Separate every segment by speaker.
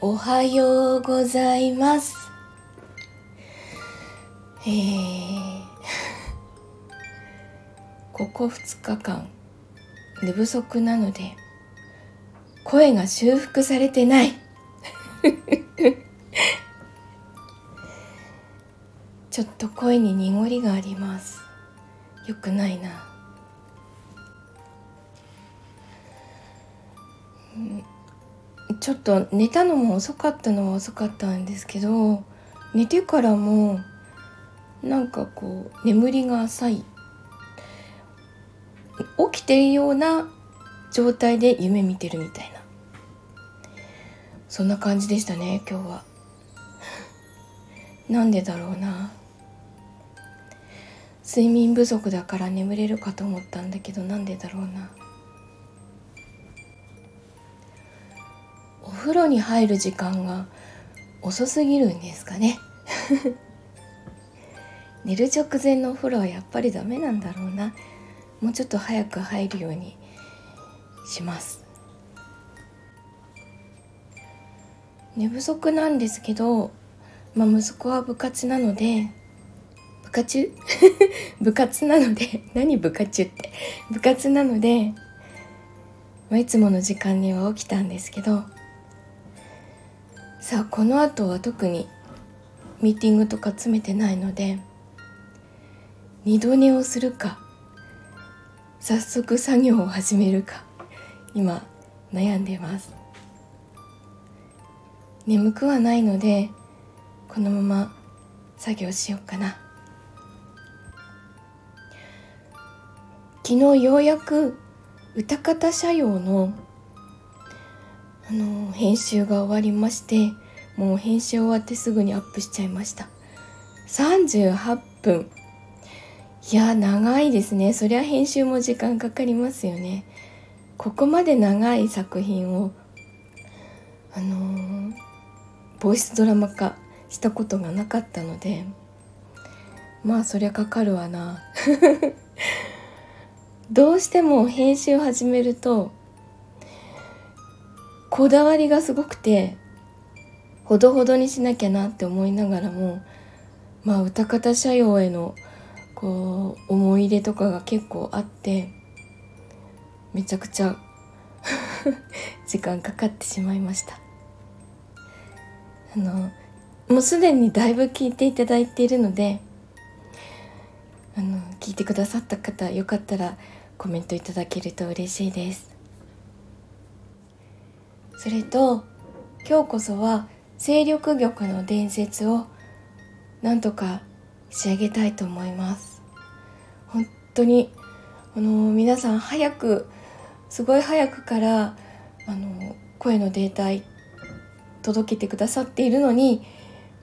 Speaker 1: おはようございます。えー、ここ2日間寝不足なので声が修復されてない。ちょっと声に濁りがあります。よくないな、ちょっと寝たのも遅かったのは遅かったんですけど寝てからもなんかこう眠りが浅い。起きてるような状態で夢見てるみたいな。そんな感じでしたね今日は。なんでだろうな。睡眠不足だから眠れるかと思ったんだけどなんでだろうな。お風呂に入る時間が遅すぎるんですかね。寝る直前のお風呂はやっぱりダメなんだろうな。もうちょっと早く入るようにします。寝不足なんですけど、まあ、息子は部活なので部活？部活なので何部活って？部活なので、まあ、いつもの時間には起きたんですけどさあこの後は特にミーティングとか詰めてないので二度寝をするか早速作業を始めるか今悩んでます。眠くはないのでこのまま作業しようかな。昨日ようやく歌方社用のあの編集が終わりましてもう編集終わってすぐにアップしちゃいました。38分。いや長いですね。そりゃ編集も時間かかりますよね。ここまで長い作品をあのー、ボイスドラマ化したことがなかったのでまあそりゃかかるわな。どうしても編集を始めるとこだわりがすごくてほどほどにしなきゃなって思いながらもまあ歌方社用へのこう思い入れとかが結構あってめちゃくちゃ 時間かかってしまいました。あのもうすでにだいぶ聞いていただいているのであの聞いてくださった方よかったらコメントいただけると嬉しいです。それと今日こそは勢力玉の伝説をなんとか仕上げたいと思います。本当にあの皆さん早くすごい早くからあの声のデータ届けてくださっているのに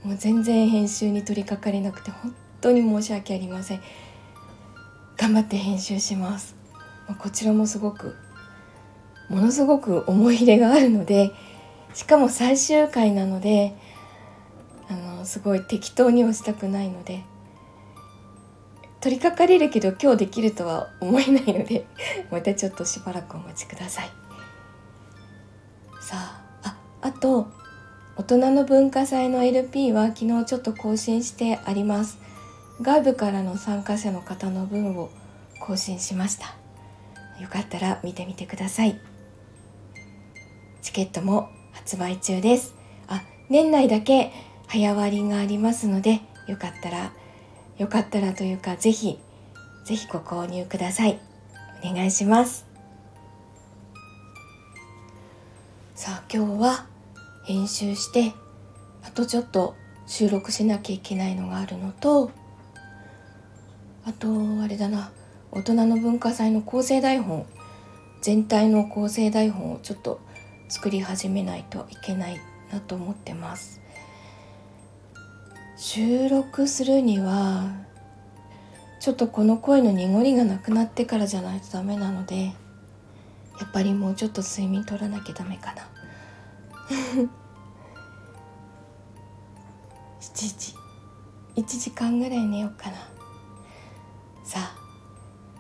Speaker 1: もう全然編集に取り掛かれなくて本当に申し訳ありません。頑張って編集します。こちらもすごくものすごく思い入れがあるのでしかも最終回なのであのすごい適当に押したくないので取り掛かれるけど今日できるとは思えないのでまたちょっとしばらくお待ちください。さあああと大人の文化祭の LP は昨日ちょっと更新してあります。外部からの参加者の方の分を更新しました。よかったら見てみてください。チケットも発売中です。あ年内だけ早割がありますのでよかったらよかったらというかぜひぜひご購入ください。お願いします。さあ今日は編集してあとちょっと収録しなきゃいけないのがあるのとあとあれだな大人の文化祭の構成台本全体の構成台本をちょっと作り始めないといけないなと思ってます。収録するにはちょっとこの声の濁りがなくなってからじゃないとダメなのでやっぱりもうちょっと睡眠取らなきゃダメかな。7時1時間ぐらい寝ようかな。さあ。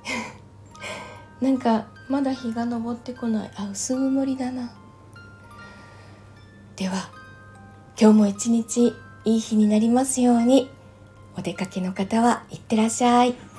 Speaker 1: なんかまだ日が昇ってこない。あ薄曇りだな。では今日も一日いい日になりますようにお出かけの方はいってらっしゃい。